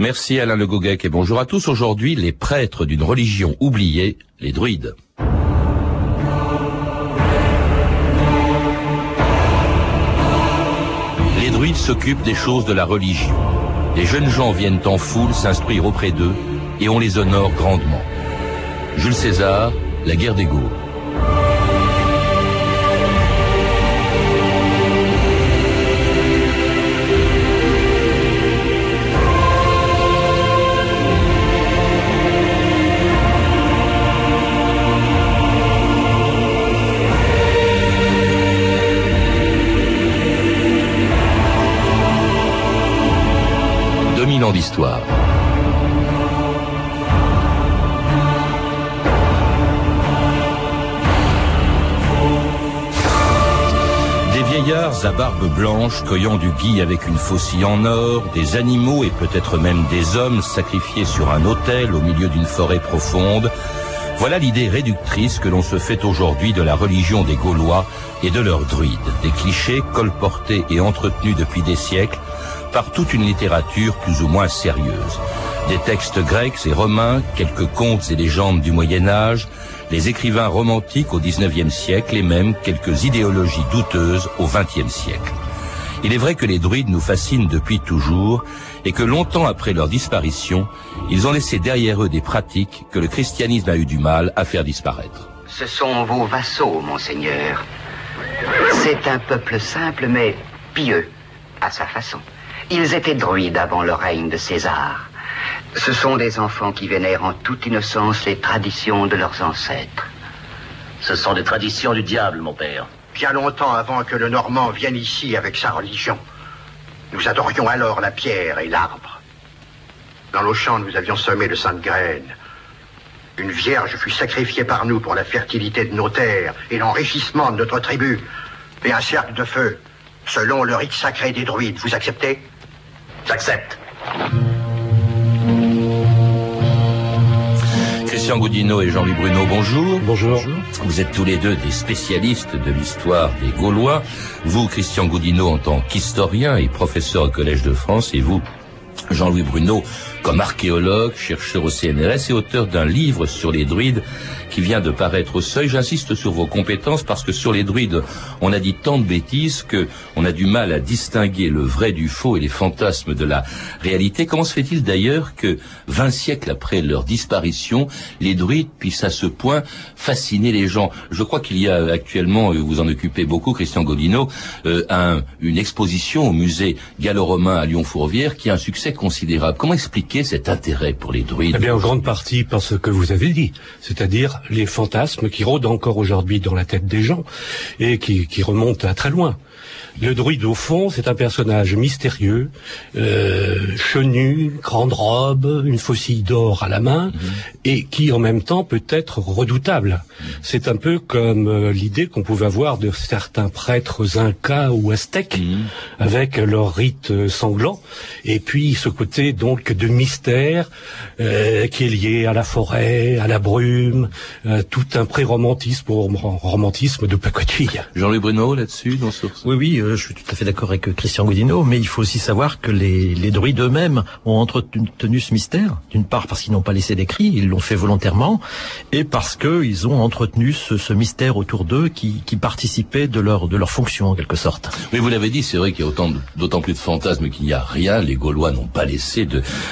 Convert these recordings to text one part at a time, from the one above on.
Merci Alain Le et bonjour à tous. Aujourd'hui, les prêtres d'une religion oubliée, les druides. Les druides s'occupent des choses de la religion. Les jeunes gens viennent en foule s'instruire auprès d'eux et on les honore grandement. Jules César, La guerre des Gaules. Des vieillards à barbe blanche cueillant du gui avec une faucille en or, des animaux et peut-être même des hommes sacrifiés sur un autel au milieu d'une forêt profonde, voilà l'idée réductrice que l'on se fait aujourd'hui de la religion des Gaulois et de leurs druides, des clichés colportés et entretenus depuis des siècles par toute une littérature plus ou moins sérieuse. Des textes grecs et romains, quelques contes et légendes du Moyen Âge, les écrivains romantiques au XIXe siècle et même quelques idéologies douteuses au XXe siècle. Il est vrai que les druides nous fascinent depuis toujours et que longtemps après leur disparition, ils ont laissé derrière eux des pratiques que le christianisme a eu du mal à faire disparaître. Ce sont vos vassaux, monseigneur. C'est un peuple simple mais pieux, à sa façon. Ils étaient druides avant le règne de César. Ce sont des enfants qui vénèrent en toute innocence les traditions de leurs ancêtres. Ce sont des traditions du diable, mon père. Bien longtemps avant que le Normand vienne ici avec sa religion. Nous adorions alors la pierre et l'arbre. Dans nos champs, nous avions semé de saintes graines. Une vierge fut sacrifiée par nous pour la fertilité de nos terres et l'enrichissement de notre tribu. Et un cercle de feu, selon le rite sacré des druides. Vous acceptez? J'accepte. Christian Goudineau et Jean-Louis Bruno, bonjour. Bonjour. Vous êtes tous les deux des spécialistes de l'histoire des Gaulois. Vous, Christian Goudineau, en tant qu'historien et professeur au Collège de France, et vous, Jean-Louis Bruno, comme archéologue, chercheur au CNRS et auteur d'un livre sur les druides qui vient de paraître au seuil. J'insiste sur vos compétences parce que sur les druides, on a dit tant de bêtises que on a du mal à distinguer le vrai du faux et les fantasmes de la réalité. Comment se fait-il d'ailleurs que 20 siècles après leur disparition, les druides puissent à ce point fasciner les gens? Je crois qu'il y a actuellement, vous en occupez beaucoup, Christian Godino, euh, un, une exposition au musée gallo-romain à Lyon-Fourvière qui a un succès considérable. Comment expliquer cet intérêt pour les druides Eh bien, en grande partie par ce que vous avez dit, c'est-à-dire les fantasmes qui rôdent encore aujourd'hui dans la tête des gens et qui, qui remontent à très loin. Le druide, au fond, c'est un personnage mystérieux, euh, chenu, grande robe, une faucille d'or à la main, mhm. et qui, en même temps, peut être redoutable. C'est un peu comme euh, l'idée qu'on pouvait avoir de certains prêtres incas ou aztèques, mhm. avec leur rite sanglant, et puis ce côté, donc, de mystère euh, qui est lié à la forêt, à la brume, euh, tout un pré-romantisme, romantisme de pacotille. Jean-Louis Bruno, là-dessus, dans ce... Oui, oui, je suis tout à fait d'accord avec Christian Godino, mais il faut aussi savoir que les, les druides eux-mêmes ont entretenu ce mystère, d'une part parce qu'ils n'ont pas laissé d'écrit, ils l'ont fait volontairement, et parce qu'ils ont entretenu ce, ce mystère autour d'eux qui, qui, participait de leur, de leur fonction en quelque sorte. Mais vous l'avez dit, c'est vrai qu'il y a autant d'autant plus de fantasmes qu'il n'y a rien, les Gaulois n'ont pas laissé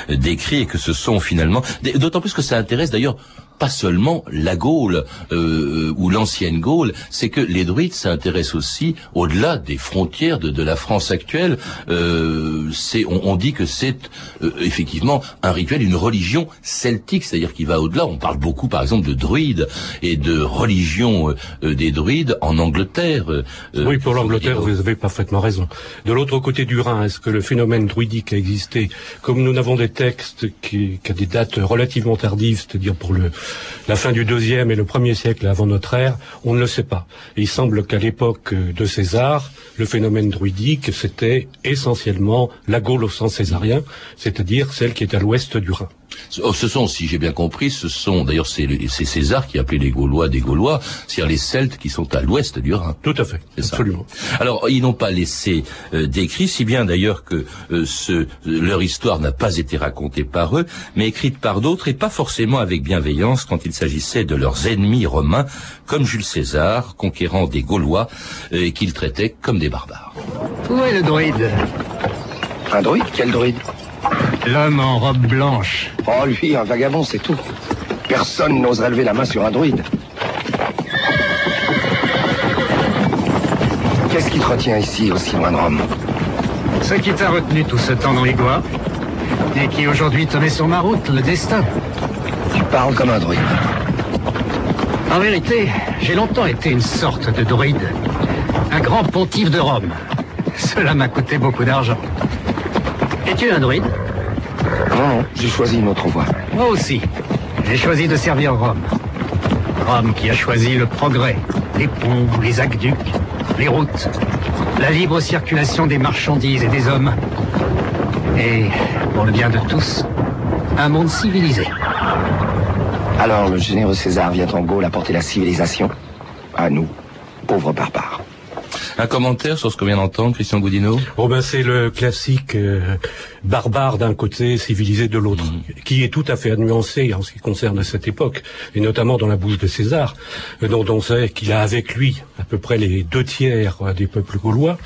d'écrit et que ce sont finalement, d'autant plus que ça intéresse d'ailleurs pas seulement la Gaule euh, ou l'ancienne Gaule, c'est que les druides s'intéressent aussi au-delà des frontières de, de, la France actuelle. Euh, c'est, on, on, dit que c'est euh, effectivement un rituel, une religion celtique, c'est-à-dire qui va au-delà. On parle beaucoup, par exemple, de druides et de religion euh, des druides en Angleterre. Euh, oui, pour l'Angleterre, vous avez parfaitement raison. De l'autre côté du Rhin, est-ce que le phénomène druidique a existé? Comme nous n'avons des textes qui, qui a des dates relativement tardives, c'est-à-dire pour le la fin du deuxième et le premier siècle avant notre ère, on ne le sait pas. il semble qu'à l'époque de César, le phénomène druidique, c'était essentiellement la Gaule au sens césarien, c'est-à-dire celle qui est à l'ouest du Rhin. Oh, ce sont, si j'ai bien compris, ce sont, d'ailleurs, c'est César qui appelait les Gaulois des Gaulois, c'est-à-dire les Celtes qui sont à l'ouest du Rhin. Tout à fait, absolument. Alors, ils n'ont pas laissé euh, d'écrit, si bien d'ailleurs que euh, ce, leur histoire n'a pas été racontée par eux, mais écrite par d'autres, et pas forcément avec bienveillance quand il s'agissait de leurs ennemis romains, comme Jules César, conquérant des Gaulois, euh, et qu'ils traitaient comme des barbares. Où est le druide Un druide Quel druide L'homme en robe blanche. Oh, lui, un vagabond, c'est tout. Personne n'oserait lever la main sur un druide. Qu'est-ce qui te retient ici, aussi loin de Rome? Ce qui t'a retenu tout ce temps dans les bois, et qui aujourd'hui te met sur ma route, le destin. Tu parles comme un druide. En vérité, j'ai longtemps été une sorte de druide. Un grand pontife de Rome. Cela m'a coûté beaucoup d'argent. Es-tu un druide? Non, non, j'ai choisi une autre voie. Moi aussi. J'ai choisi de servir Rome. Rome qui a choisi le progrès, les ponts, les aqueducs, les routes, la libre circulation des marchandises et des hommes. Et, pour le bien de tous, un monde civilisé. Alors le généreux César vient en Gaule apporter la civilisation À nous, pauvres barbares. Un commentaire sur ce qu'on vient d'entendre, Christian Goudineau Oh ben c'est le classique euh, barbare d'un côté, civilisé de l'autre, Mhm. qui est tout à fait nuancé en ce qui concerne cette époque, et notamment dans la bouche de César, euh, dont on sait qu'il a avec lui à peu près les deux tiers euh, des peuples gaulois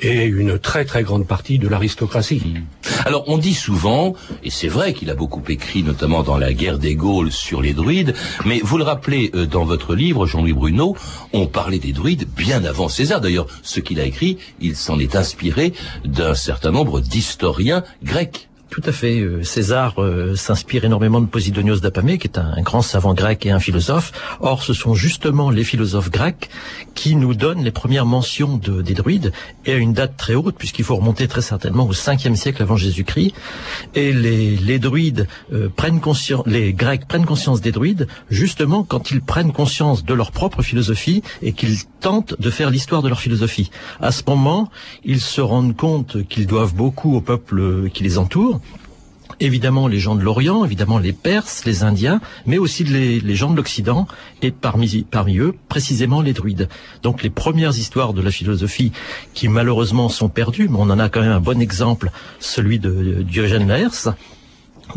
et une très très grande partie de l'aristocratie. Mhm. Alors on dit souvent, et c'est vrai qu'il a beaucoup écrit, notamment dans la guerre des Gaules, sur les druides, mais vous le rappelez euh, dans votre livre, Jean-Louis Bruno, on parlait des druides bien avant César. D'ailleurs, ce qu'il a écrit, il s'en est inspiré d'un certain nombre d'historiens grecs. Tout à fait. Euh, César euh, s'inspire énormément de Posidonios d'Apamée, qui est un, grand savant grec et un philosophe. Or, ce sont justement les philosophes grecs qui nous donnent les premières mentions de, des druides, et à une date très haute, puisqu'il faut remonter très certainement au 5e siècle avant Jésus-Christ. Et les, les druides euh, prennent conscience, les Grecs prennent conscience des druides, justement quand ils prennent conscience de leur propre philosophie et qu'ils tentent de faire l'histoire de leur philosophie. À ce moment, ils se rendent compte qu'ils doivent beaucoup au peuple qui les entoure, évidemment les gens de l'Orient, évidemment les Perses, les Indiens, mais aussi les, gens de l'Occident, et parmi, parmi eux, précisément les druides. Donc les premières histoires de la philosophie qui malheureusement sont perdues, mais on en a quand même un bon exemple, celui de Diogène Laërce,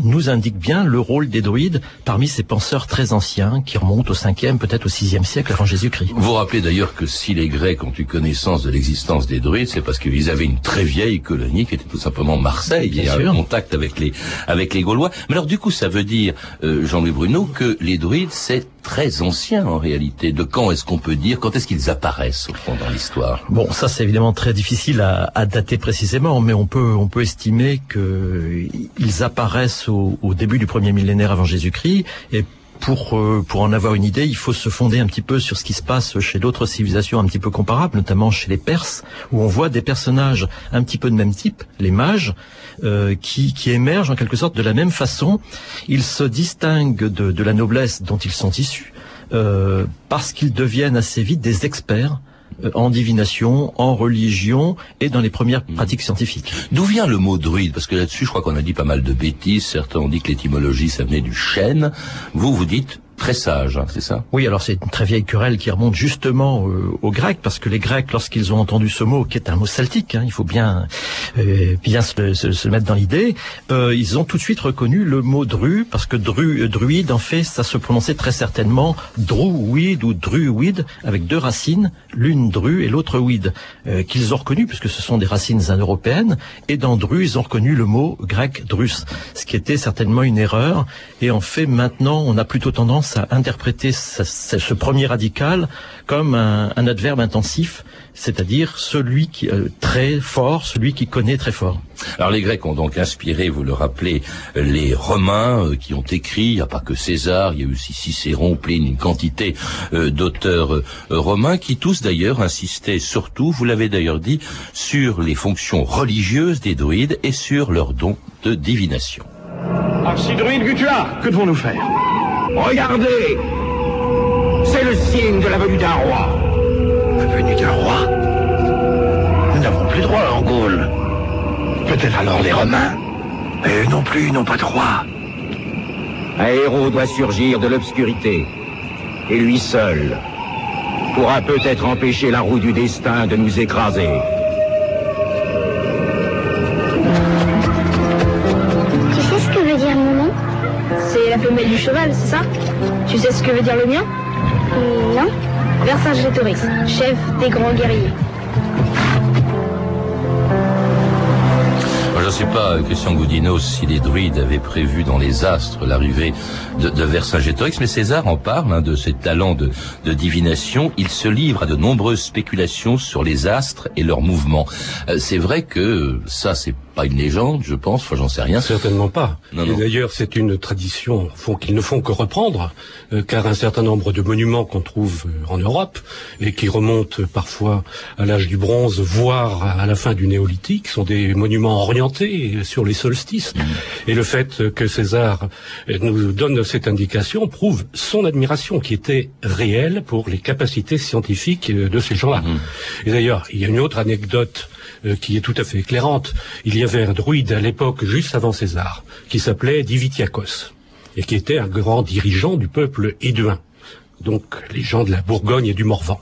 nous indique bien le rôle des druides parmi ces penseurs très anciens qui remontent au 5e, peut-être au 6e siècle avant Jésus-Christ. Vous rappelez d'ailleurs que si les Grecs ont eu connaissance de l'existence des druides, c'est parce qu'ils avaient une très vieille colonie qui était tout simplement Marseille, Bien et sûr. un contact avec les avec les Gaulois. Mais alors du coup, ça veut dire, euh, Jean-Louis Bruno, que les druides c'est très ancien en réalité. De quand est-ce qu'on peut dire, quand est-ce qu'ils apparaissent au fond dans l'histoire? Bon, ça c'est évidemment très difficile à, dater précisément, mais on peut on peut estimer que ils apparaissent au, au début du premier millénaire avant Jésus-Christ et pour, euh, pour en avoir une idée, il faut se fonder un petit peu sur ce qui se passe chez d'autres civilisations un petit peu comparables, notamment chez les Perses, où on voit des personnages un petit peu de même type, les mages, euh, qui, qui émergent en quelque sorte de la même façon. Ils se distinguent de, de la noblesse dont ils sont issus, euh, parce qu'ils deviennent assez vite des experts en divination, en religion et dans les premières pratiques scientifiques. D'où vient le mot druide? Parce que là-dessus, je crois qu'on a dit pas mal de bêtises. Certains ont dit que l'étymologie, ça venait du chêne. Vous, vous dites très sage, hein, c'est ça Oui, alors c'est une très vieille querelle qui remonte justement euh, aux Grecs, parce que les Grecs, lorsqu'ils ont entendu ce mot, qui est un mot celtique, hein, il faut bien euh, bien se, se- se mettre dans l'idée, euh, ils ont tout de suite reconnu le mot dru, parce que dru, euh, druide, en fait, ça se prononçait très certainement druid ou druid, avec deux racines, l'une dru et l'autre weed, euh, qu'ils ont reconnu, puisque ce sont des racines indo-européennes, et dans dru, ils ont reconnu le mot grec drus, ce qui était certainement une erreur, et en fait, maintenant, on a plutôt tendance à interpréter ce, premier radical comme un, un adverbe intensif, c'est-à-dire celui qui euh, très fort, celui qui connaît très fort. Alors les Grecs ont donc inspiré, vous le rappelez, les Romains euh, qui ont écrit, il n'y a pas que César, il y a eu aussi Cicéron, Pline, une quantité euh, d'auteurs euh, romains qui tous d'ailleurs insistaient surtout, vous l'avez d'ailleurs dit, sur les fonctions religieuses des druides et sur leur don de divination. Archidruide Gutula, que devons-nous faire? Regardez C'est le signe de la venue d'un roi. Venu d'un roi Nous n'avons plus de roi en Gaule. Peut-être alors les Romains. Mais eux non plus, n'ont pas de roi. Un héros doit surgir de l'obscurité. Et lui seul pourra peut-être empêcher la roue du destin de nous écraser. Cheval, c'est ça Tu sais ce que veut dire le mien Non. Vercingétorix, chef des grands guerriers. Je ne sais pas, Christian Goudinos, si les druides avaient prévu dans les astres l'arrivée de, de Vercingétorix, mais César en parle hein, de ses talents de, divination. Il se livre à de nombreuses spéculations sur les astres et leurs mouvements. Euh, c'est vrai que ça, c'est pas une légende, je pense. Enfin, j'en sais rien. Certainement pas. Non, et d'ailleurs, c'est une tradition qu'ils ne font que reprendre, euh, car un certain nombre de monuments qu'on trouve euh, en Europe et qui remontent parfois à l'âge du bronze, voire à la fin du néolithique, sont des monuments orientés sur les solstices. Mmh. Et le fait que César nous donne cette indication prouve son admiration qui était réelle pour les capacités scientifiques de ces gens-là. Mmh. Et d'ailleurs, il y a une autre anecdote euh, qui est tout à fait éclairante. Il y avait un druide à l'époque, juste avant César, qui s'appelait Divitiakos, et qui était un grand dirigeant du peuple éduin, donc les gens de la Bourgogne et du Morvan.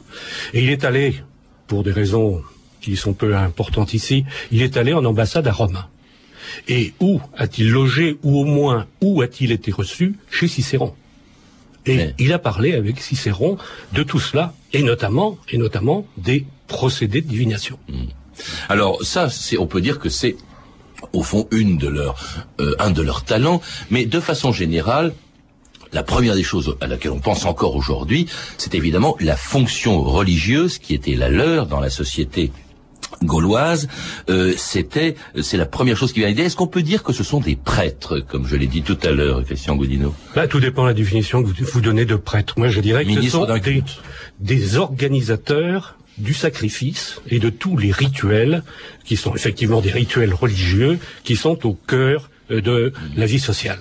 Et il est allé, pour des raisons qui sont peu importantes ici, il est allé en ambassade à Rome. Et où a-t-il logé, ou au moins où a-t-il été reçu Chez Cicéron. Et il a parlé avec Cicéron de tout cela, et notamment, et notamment des procédés de divination. Mmh. Alors ça, on peut dire que c'est au fond une de leurs, euh, un de leurs talents, mais de façon générale, la première des choses à laquelle on pense encore aujourd'hui, c'est évidemment la fonction religieuse qui était la leur dans la société gauloise, euh, c'était, c'est la première chose qui vient à l'idée. Est-ce qu'on peut dire que ce sont des prêtres, comme je l'ai dit tout à l'heure, Christian Godino bah, Tout dépend de la définition que vous, vous donnez de prêtre. Moi, je dirais que Ministre ce sont des, des organisateurs du sacrifice et de tous les rituels qui sont effectivement des rituels religieux qui sont au cœur de la vie sociale.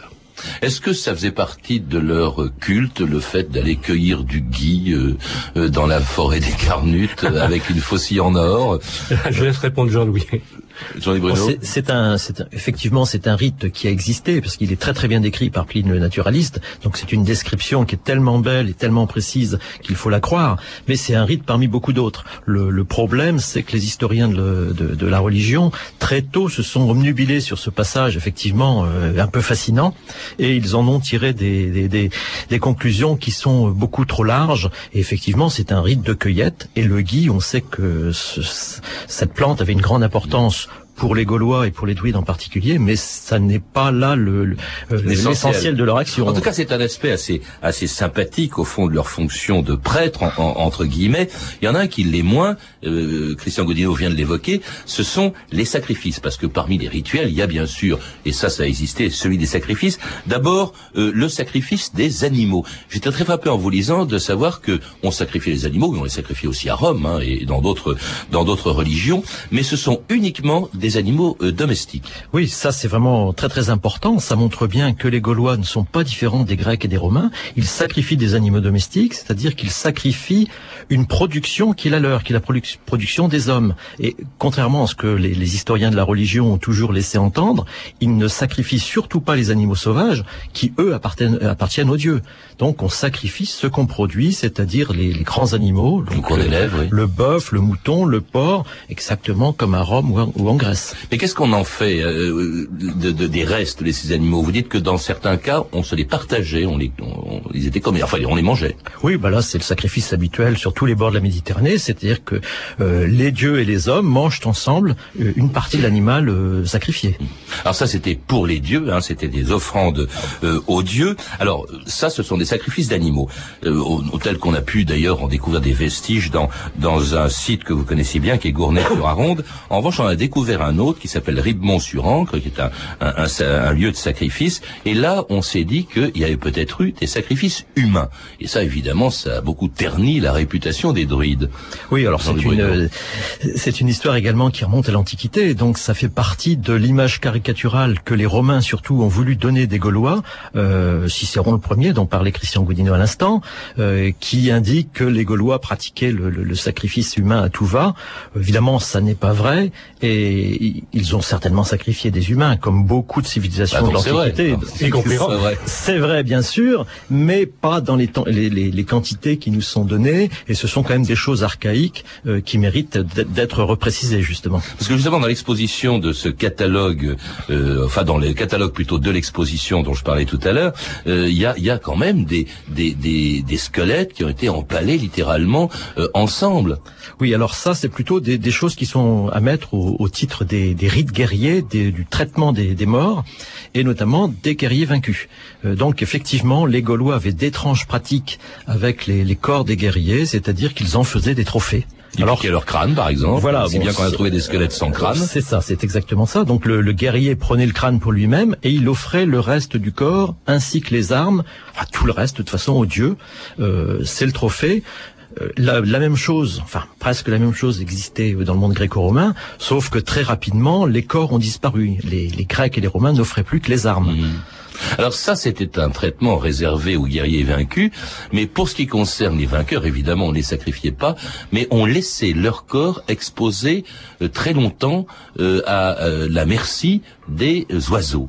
Est-ce que ça faisait partie de leur culte, le fait d'aller cueillir du gui euh, euh, dans la forêt des Carnutes avec une faucille en or? Je laisse répondre Jean-Louis. C'est un, c'est effectivement, c'est un rite qui a existé parce qu'il est très très bien décrit par Pline le naturaliste. Donc c'est une description qui est tellement belle et tellement précise qu'il faut la croire. Mais c'est un rite parmi beaucoup d'autres. Le, le, problème, c'est que les historiens de, de, de, la religion très tôt se sont omnubilés sur ce passage effectivement euh, un peu fascinant et ils en ont tiré des, des, des, des conclusions qui sont beaucoup trop larges. Et effectivement, c'est un rite de cueillette et le gui, on sait que ce, cette plante avait une grande importance pour les Gaulois et pour les druides en particulier, mais ça n'est pas là le, le l'essentiel de leur action. En tout cas, c'est un aspect assez assez sympathique au fond de leur fonction de prêtre en, en, entre guillemets. Il y en a un qui l'est moins. Euh, Christian Godino vient de l'évoquer. Ce sont les sacrifices, parce que parmi les rituels, il y a bien sûr, et ça, ça a existé, celui des sacrifices. D'abord, euh, le sacrifice des animaux. J'étais très frappé en vous lisant de savoir que on sacrifiait les animaux, mais on les sacrifiait aussi à Rome hein, et dans d'autres dans d'autres religions, mais ce sont uniquement des des animaux euh, domestiques. Oui, ça c'est vraiment très très important. Ça montre bien que les Gaulois ne sont pas différents des Grecs et des Romains. Ils sacrifient des animaux domestiques, c'est-à-dire qu'ils sacrifient une production qui est la leur, qui est la produ production des hommes. Et contrairement à ce que les, les, historiens de la religion ont toujours laissé entendre, ils ne sacrifient surtout pas les animaux sauvages qui, eux, appartiennent, appartiennent aux dieux. Donc on sacrifie ce qu'on produit, c'est-à-dire les, les, grands animaux, donc, on élève, le, oui. le bœuf, le mouton, le porc, exactement comme à Rome ou, ou en Grèce. Mais qu'est-ce qu'on en fait euh, de, de, des restes de ces animaux? Vous dites que dans certains cas, on se les partageait, on les, on, ils étaient comme, enfin, on les mangeait. Oui, bah là, c'est le sacrifice habituel sur tous les bords de la Méditerranée, c'est-à-dire que euh, les dieux et les hommes mangent ensemble euh, une partie de l'animal euh, sacrifié. Alors ça, c'était pour les dieux, hein, c'était des offrandes euh, aux dieux. Alors ça, ce sont des sacrifices d'animaux, tel qu'on a pu d'ailleurs en découvrir des vestiges dans dans un site que vous connaissez bien, qui est Gournay-sur-Aronde. En revanche, on a découvert un autre qui s'appelle Ribemont-sur-Ancre, qui est un, un, un, un, lieu de sacrifice. Et là, on s'est dit qu'il y avait peut-être eu des sacrifices humains. Et ça, évidemment, ça a beaucoup terni la réputation des druides. Oui, alors c'est une, c'est une histoire également qui remonte à l'Antiquité. Donc ça fait partie de l'image caricaturale que les Romains, surtout, ont voulu donner des Gaulois. Euh, Cicéron le premier, dont parlait Christian Goudino à l'instant, euh, qui indique que les Gaulois pratiquaient le, le, le, sacrifice humain à tout va. Évidemment, ça n'est pas vrai. Et et ils ont certainement sacrifié des humains, comme beaucoup de civilisations Ah, de c'est vrai. Ah, vrai. Vrai, bien sûr, mais pas dans les, temps, les, les, les quantités qui nous sont données, et ce sont quand même des choses archaïques euh, qui méritent d'être- d'être reprécisées, justement. Parce que justement dans l'exposition de ce catalogue, euh, enfin dans le catalogue plutôt de l'exposition dont je parlais tout à l'heure, euh, il y, a, il y a quand même des, des, des, des squelettes qui ont été empalés littéralement euh, ensemble. Oui, alors ça, c'est plutôt des, des choses qui sont à mettre au, au titre des, des rites guerriers, des- du traitement des, des morts, et notamment des guerriers vaincus. Euh, donc, effectivement, les Gaulois avaient d'étranges pratiques avec les, les corps des guerriers, c'est-à-dire qu'ils en faisaient des trophées. Alors qu'il y a leur crâne par exemple. Voilà, c'est bon, bien qu'on a trouvé des squelettes sans crâne. C'est ça, c'est exactement ça. Donc le, le guerrier prenait le crâne pour lui-même et il offrait le reste du corps ainsi que les armes, enfin tout le reste de toute façon au dieu. Euh, c'est le trophée. Euh, La, la même chose, enfin presque la même chose existait dans le monde gréco-romain, sauf que très rapidement les corps ont disparu. Les, les Grecs et les Romains n'offraient plus que les armes. Alors ça, c'était un traitement réservé aux guerriers vaincus, mais pour ce qui concerne les vainqueurs, évidemment, on ne les sacrifiait pas, mais on laissait leur corps exposé euh, très longtemps euh, à euh, la merci des euh, oiseaux.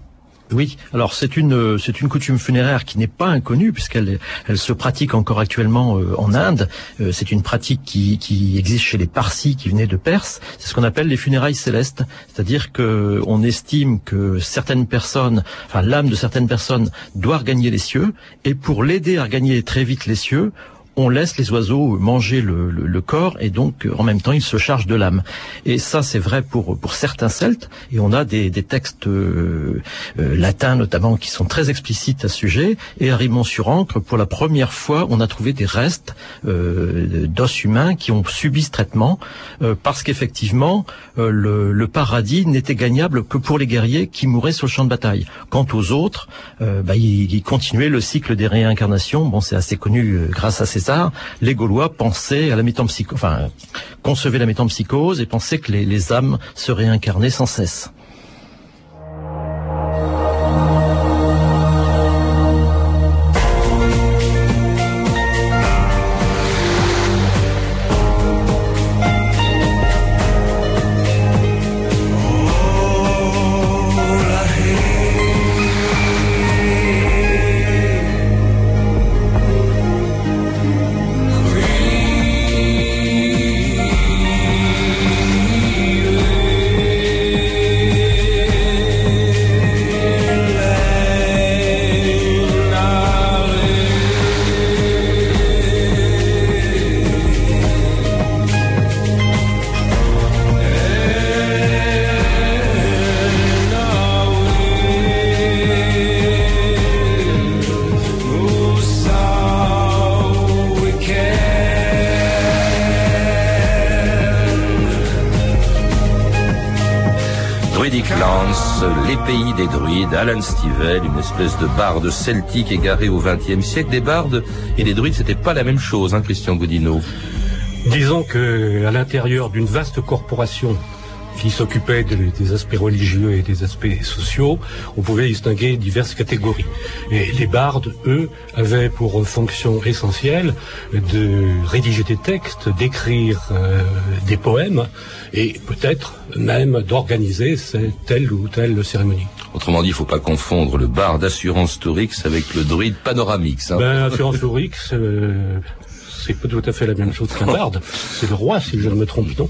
Oui, alors c'est une c'est une coutume funéraire qui n'est pas inconnue puisqu'elle elle se pratique encore actuellement euh, en Inde. Euh, c'est une pratique qui, qui existe chez les Parsis qui venaient de Perse. C'est ce qu'on appelle les funérailles célestes, c'est-à-dire que on estime que certaines personnes, enfin l'âme de certaines personnes doit regagner les cieux et pour l'aider à regagner très vite les cieux, on laisse les oiseaux manger le, le- le corps et donc euh, en même temps ils se chargent de l'âme. Et ça c'est vrai pour pour certains Celtes et on a des, des textes euh, euh, latins notamment qui sont très explicites à ce sujet. Et à Rimont-sur-Ancre, pour la première fois, on a trouvé des restes euh, d'os humains qui ont subi ce traitement euh, parce qu'effectivement euh, le, le paradis n'était gagnable que pour les guerriers qui mouraient sur le champ de bataille. Quant aux autres, bah, ils, ils continuaient le cycle des réincarnations. Bon, c'est assez connu grâce à Les Gaulois pensaient à la métempsychose, enfin concevaient la métempsychose et pensaient que les âmes se réincarnaient sans cesse. Des druides, Alan Stivell, une espèce de barde celtique égaré au XXe siècle. Des bardes et des druides, c'était pas la même chose, hein, Christian Godino. Disons que à l'intérieur d'une vaste corporation qui s'occupait de- des aspects religieux et des aspects sociaux, on pouvait distinguer diverses catégories. Et les bardes, eux, avaient pour fonction essentielle de rédiger des textes, d'écrire euh, des poèmes et peut-être même d'organiser telle ou telle cérémonie. Autrement dit, il faut pas confondre le bar d'assurance Tourix avec le druide Panoramix. Hein. Ben, Assurance Oryx, euh, c'est pas tout à fait la même chose qu'un barde. C'est le roi, si je ne me trompe, non?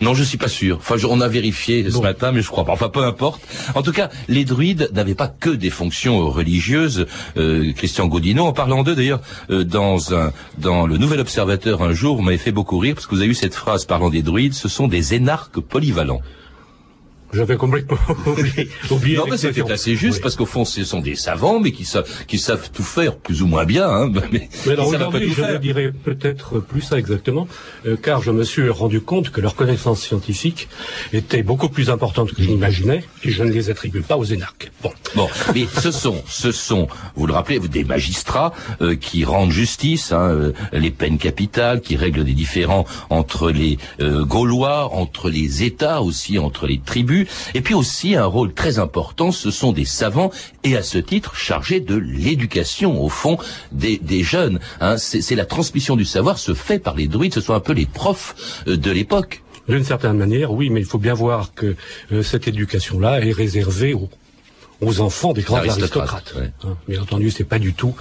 Non, je suis pas sûr. Enfin, je- on a vérifié ce matin, mais je crois pas. Enfin, peu importe. En tout cas, les druides n'avaient pas que des fonctions euh, religieuses. Euh, Christian Godino, en parlant d'eux d'ailleurs, euh, dans un, dans le Nouvel Observateur un jour, vous m'avez fait beaucoup rire parce que vous avez eu cette phrase parlant des druides. Ce sont des énarques polyvalents. J'avais complètement oublié. oublié non, mais c'était assez juste parce qu'au fond, ce sont des savants, mais qui savent, qui savent tout faire plus ou moins bien. Hein, mais Mais alors aujourd'hui, je dirais peut-être plus ça exactement, euh, car je me suis rendu compte que leurs connaissances scientifiques étaient beaucoup plus importantes que je n'imaginais, et je ne les attribue pas aux énarques. Bon. Bon, mais ce sont, ce sont, vous le rappelez, des magistrats euh, qui rendent justice, hein, euh, les peines capitales, qui règlent des différends entre les euh, Gaulois, entre les États aussi, entre les tribus, et puis aussi un rôle très important, ce sont des savants et à ce titre chargés de l'éducation au fond des, jeunes. Hein, c'est c'est la transmission du savoir se fait par les druides, ce sont un peu les profs euh, de l'époque. D'une certaine manière, oui, mais il faut bien voir que euh, cette éducation-là est réservée aux, aux enfants des grands Aristocrates, ouais. Hein, Bien entendu, c'est pas du tout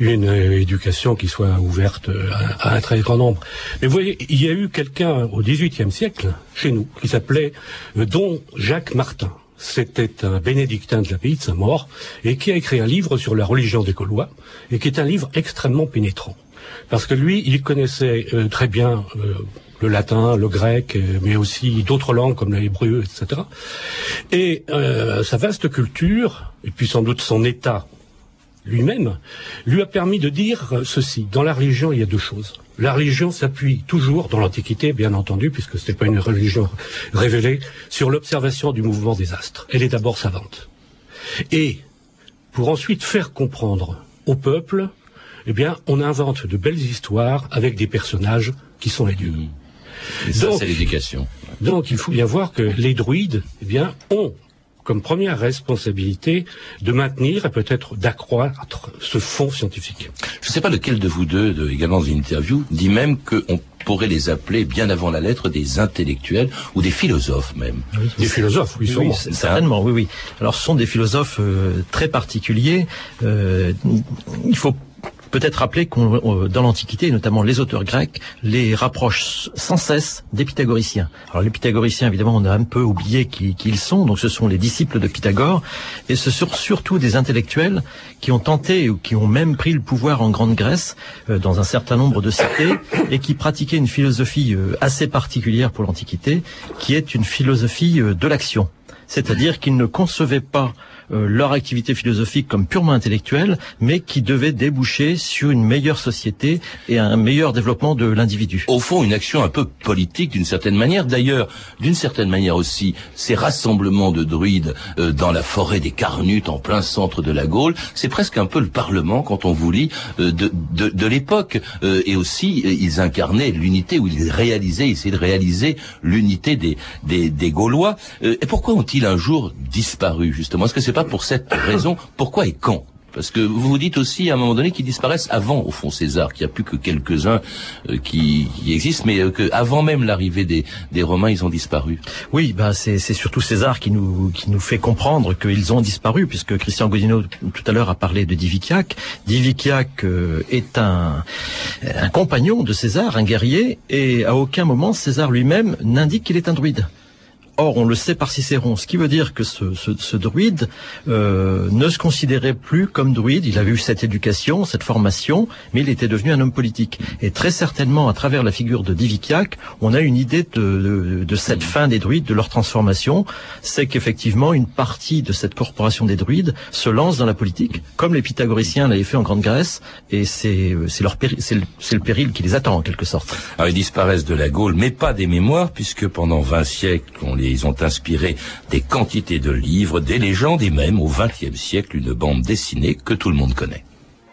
une euh, éducation qui soit ouverte euh, à, à un très grand nombre. Mais vous voyez, il y a eu quelqu'un au XVIIIe siècle chez nous qui s'appelait euh, Don Jacques Martin. C'était un bénédictin de l'abbaye de Saint-Maur et qui a écrit un livre sur la religion des Gaulois et qui est un livre extrêmement pénétrant. Parce que lui, il connaissait euh, très bien euh, le latin, le grec, euh, mais aussi d'autres langues comme l'hébreu, etc. Et euh, sa vaste culture, et puis sans doute son état lui-même, lui a permis de dire ceci. Dans la religion, il y a deux choses. La religion s'appuie toujours, dans l'Antiquité, bien entendu, puisque ce n'est pas une religion révélée, sur l'observation du mouvement des astres. Elle est d'abord savante. Et pour ensuite faire comprendre au peuple, eh bien, on invente de belles histoires avec des personnages qui sont les dieux. Et ça, c'est l'éducation. Donc, il faut bien voir que les druides, eh bien, ont comme première responsabilité de maintenir et peut-être d'accroître ce fonds scientifique. Je ne sais pas lequel de vous deux, de, également dans une interview, dit même qu'on pourrait les appeler, bien avant la lettre, des intellectuels ou des philosophes même. Des philosophes, oui, certainement, oui, oui. Alors, ce sont des philosophes euh, très particuliers. Euh, il faut peut-être rappeler qu'on, euh, dans l'Antiquité, notamment les auteurs grecs, les rapprochent sans cesse des pythagoriciens. Alors, les pythagoriciens, évidemment, on a un peu oublié qui, qui ils sont. Donc, ce sont les disciples de Pythagore, et ce sont surtout des intellectuels qui ont tenté ou qui ont même pris le pouvoir en Grande Grèce, euh, dans un certain nombre de cités, et qui pratiquaient une philosophie euh, assez particulière pour l'Antiquité, qui est une philosophie euh, de l'action. C'est-à-dire qu'ils ne concevaient pas leur activité philosophique comme purement intellectuelle, mais qui devait déboucher sur une meilleure société et un meilleur développement de l'individu. Au fond, une action un peu politique d'une certaine manière. D'ailleurs, d'une certaine manière aussi, ces rassemblements de druides euh, dans la forêt des Carnutes, en plein centre de la Gaule, c'est presque un peu le Parlement, quand on vous lit, euh, de, de, de l'époque. Euh, et aussi, euh, ils incarnaient l'unité, ou ils réalisaient, ils essayaient de réaliser l'unité des, des, des Gaulois. Euh, et pourquoi ont-ils un jour disparu, justement? Est-ce que c'est pas pour cette raison Pourquoi et quand? Parce que vous vous dites aussi à un moment donné qu'ils disparaissent avant, au fond, César, qu'il n'y a plus que quelques-uns euh, qui, qui existent, mais euh, que avant même l'arrivée des, des Romains, ils ont disparu. Oui, bah c'est surtout César qui nous qui nous fait comprendre qu'ils ont disparu, puisque Christian Godino tout à l'heure a parlé de Diviciac. Diviciac euh, est un un compagnon de César, un guerrier, et à aucun moment César lui-même n'indique qu'il est un druide. Or, on le sait par Cicéron, ce qui veut dire que ce, ce, ce druide euh, ne se considérait plus comme druide. Il avait eu cette éducation, cette formation, mais il était devenu un homme politique. Et très certainement, à travers la figure de Diviciac, on a une idée de, de, de cette fin des druides, de leur transformation. C'est qu'effectivement, une partie de cette corporation des druides se lance dans la politique, comme les pythagoriciens l'avaient fait en Grande Grèce, et c'est c'est leur c'est le, le péril qui les attend en quelque sorte. Alors ils disparaissent de la Gaule, mais pas des mémoires, puisque pendant 20 siècles, on les ils ont inspiré des quantités de livres, des légendes et même au XXe siècle une bande dessinée que tout le monde connaît.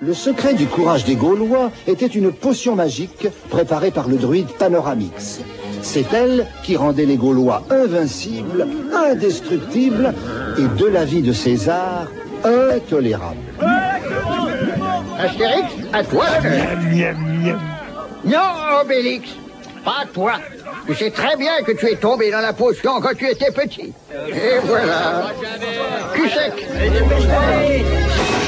Le secret du courage des Gaulois était une potion magique préparée par le druide Panoramix. C'est elle qui rendait les Gaulois invincibles, indestructibles et de la vie de César, intolérables. Astérix, à toi Non, Obélix, pas à toi. Tu sais très bien que tu es tombé dans la potion quand tu étais petit. Et voilà. Cul sec.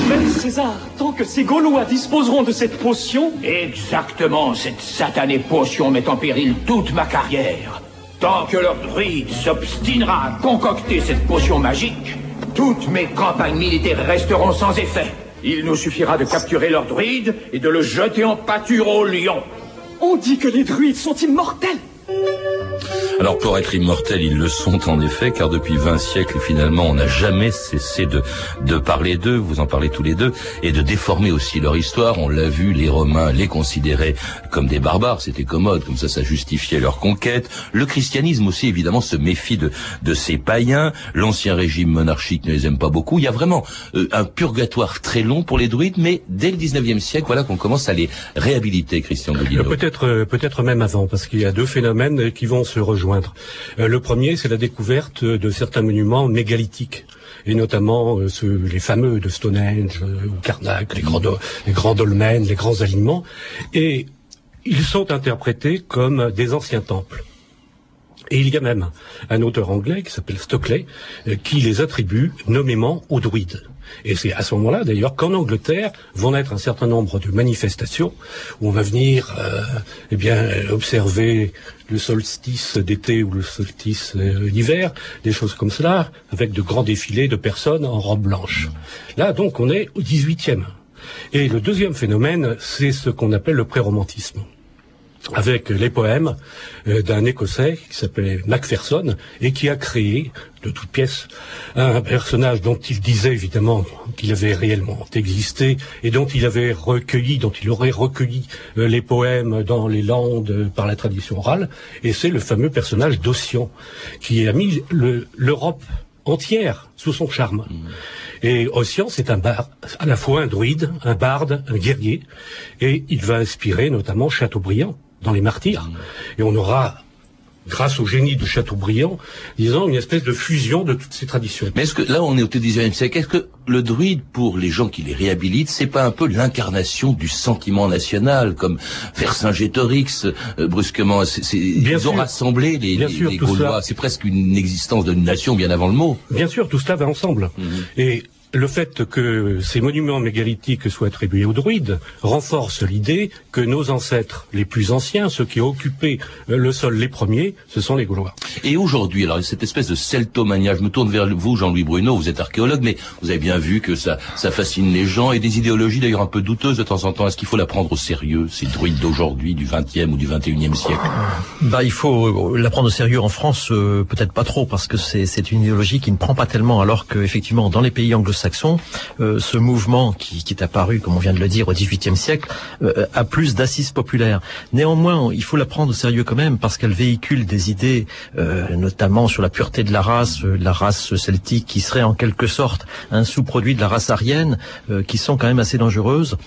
Mais César, tant que ces Gaulois disposeront de cette potion, Exactement, cette satanée potion met en péril toute ma carrière. Tant que leur druide s'obstinera à concocter cette potion magique, toutes mes campagnes militaires resteront sans effet. Il nous suffira de capturer leur druide et de le jeter en pâture au lion. on dit que les druides sont immortels. Alors pour être immortels, ils le sont en effet, car depuis 20 siècles, finalement, on n'a jamais cessé de, de parler d'eux, vous en parlez tous les deux, et de déformer aussi leur histoire. On l'a vu, les Romains les considéraient comme des barbares, c'était commode, comme ça ça justifiait leur conquête. Le christianisme aussi, évidemment, se méfie de, de ces païens. L'ancien régime monarchique ne les aime pas beaucoup. Il y a vraiment euh, un purgatoire très long pour les druides, mais dès le 19e siècle, voilà qu'on commence à les réhabiliter, Christian Godino. Euh, Peut-être, euh, peut-être même avant, parce qu'il y a deux phénomènes qui vont se rejoindre. Euh, le premier, c'est la découverte de certains monuments mégalithiques et notamment euh, ceux, les fameux de Stonehenge euh, Karnak, les grands, dolmens, les grands aliments, et ils sont interprétés comme des anciens temples. Et il y a même un auteur anglais qui s'appelle Stockley euh, qui les attribue nommément aux druides. Et c'est à ce moment-là, d'ailleurs, qu'en Angleterre vont naître un certain nombre de manifestations où on va venir, euh, eh bien, observer le solstice d'été ou le solstice euh, d'hiver, des choses comme cela, avec de grands défilés de personnes en robe blanche. Là, donc, on est au 18e. Et le deuxième phénomène, c'est ce qu'on appelle le pré-romantisme avec les poèmes euh, d'un Écossais qui s'appelait Macpherson et qui a créé de toutes pièces un personnage dont il disait évidemment qu'il avait réellement existé et dont il avait recueilli, dont il aurait recueilli euh, les poèmes dans les Landes euh, par la tradition orale, et c'est le fameux personnage d'Ossian qui a mis l'Europe entière sous son charme. Mmh. Et Ossian, c'est un bar, à la fois un druide, un barde, un guerrier, et il va inspirer notamment Chateaubriand dans les martyrs. Et on aura grâce au génie de Chateaubriand, disons, une espèce de fusion de toutes ces traditions. Mais est-ce que, là, on est au XIXe siècle, est-ce que le druide, pour les gens qui les réhabilitent, c'est pas un peu l'incarnation du sentiment national, comme Vercingétorix, euh, brusquement, c'est, ils ont rassemblé les, les, Gaulois, c'est presque une existence d'une nation bien avant le mot. Bien sûr, tout cela va ensemble. Mhm. Et le fait que ces monuments mégalithiques soient attribués aux druides renforce l'idée que nos ancêtres les plus anciens, ceux qui ont occupé euh, le sol les premiers, ce sont les Gaulois. Et aujourd'hui, alors cette espèce de celtomania, je me tourne vers vous, Jean-Louis Bruno, vous êtes archéologue, mais vous avez bien vu que ça, ça fascine les gens et des idéologies d'ailleurs un peu douteuses de temps en temps. Est-ce qu'il faut la prendre au sérieux, ces druides d'aujourd'hui, du 20e ou du 21e siècle? Bah, il faut la prendre au sérieux en France, euh, peut-être pas trop, parce que c'est une idéologie qui ne prend pas tellement, alors que effectivement dans les pays anglo-saxons euh, ce mouvement qui, est apparu, comme on vient de le dire, au XVIIIe siècle, euh, a plus d'assises populaires. Néanmoins, il faut la prendre au sérieux quand même parce qu'elle véhicule des idées, euh, notamment sur la pureté de la race, la race celtique qui serait en quelque sorte un sous-produit de la race aryenne, qui sont quand même assez dangereuses.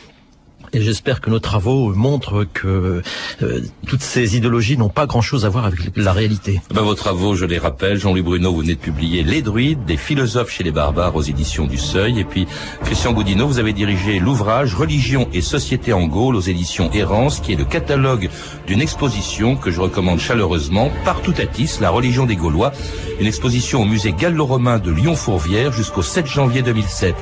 Et j'espère que nos travaux montrent que euh, toutes ces idéologies n'ont pas grand-chose à voir avec la réalité. Ben, vos travaux, je les rappelle, Jean-Louis Bruno, vous venez de publier Les druides, des philosophes chez les barbares aux éditions du Seuil. Et puis, Christian Goudineau, vous avez dirigé l'ouvrage Religion et société en Gaule aux éditions Errance, qui est le catalogue d'une exposition que je recommande chaleureusement, Partout à Tis, la religion des Gaulois. Une exposition au musée gallo-romain de Lyon-Fourvière jusqu'au 7 janvier 2007.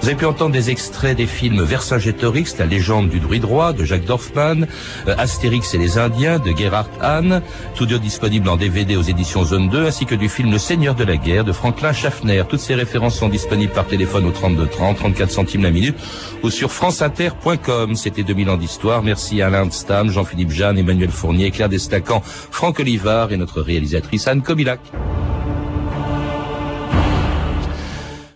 Vous avez pu entendre des extraits des films Vercingétorix, la légende du druide de Jacques Dorfman, euh, Astérix et les Indiens de Gerhard Hahn, tous deux disponibles en DVD aux éditions Zone 2, ainsi que du film Le Seigneur de la guerre de Franklin Schaffner. Toutes ces références sont disponibles par téléphone au 32 30, 34 centimes la minute ou sur franceinter.com. C'était 2000 ans d'histoire. Merci à Alain Stam, Jean-Philippe Jeanne, Emmanuel Fournier, Claire Destacan, Franck Olivard et notre réalisatrice Anne Kobilac.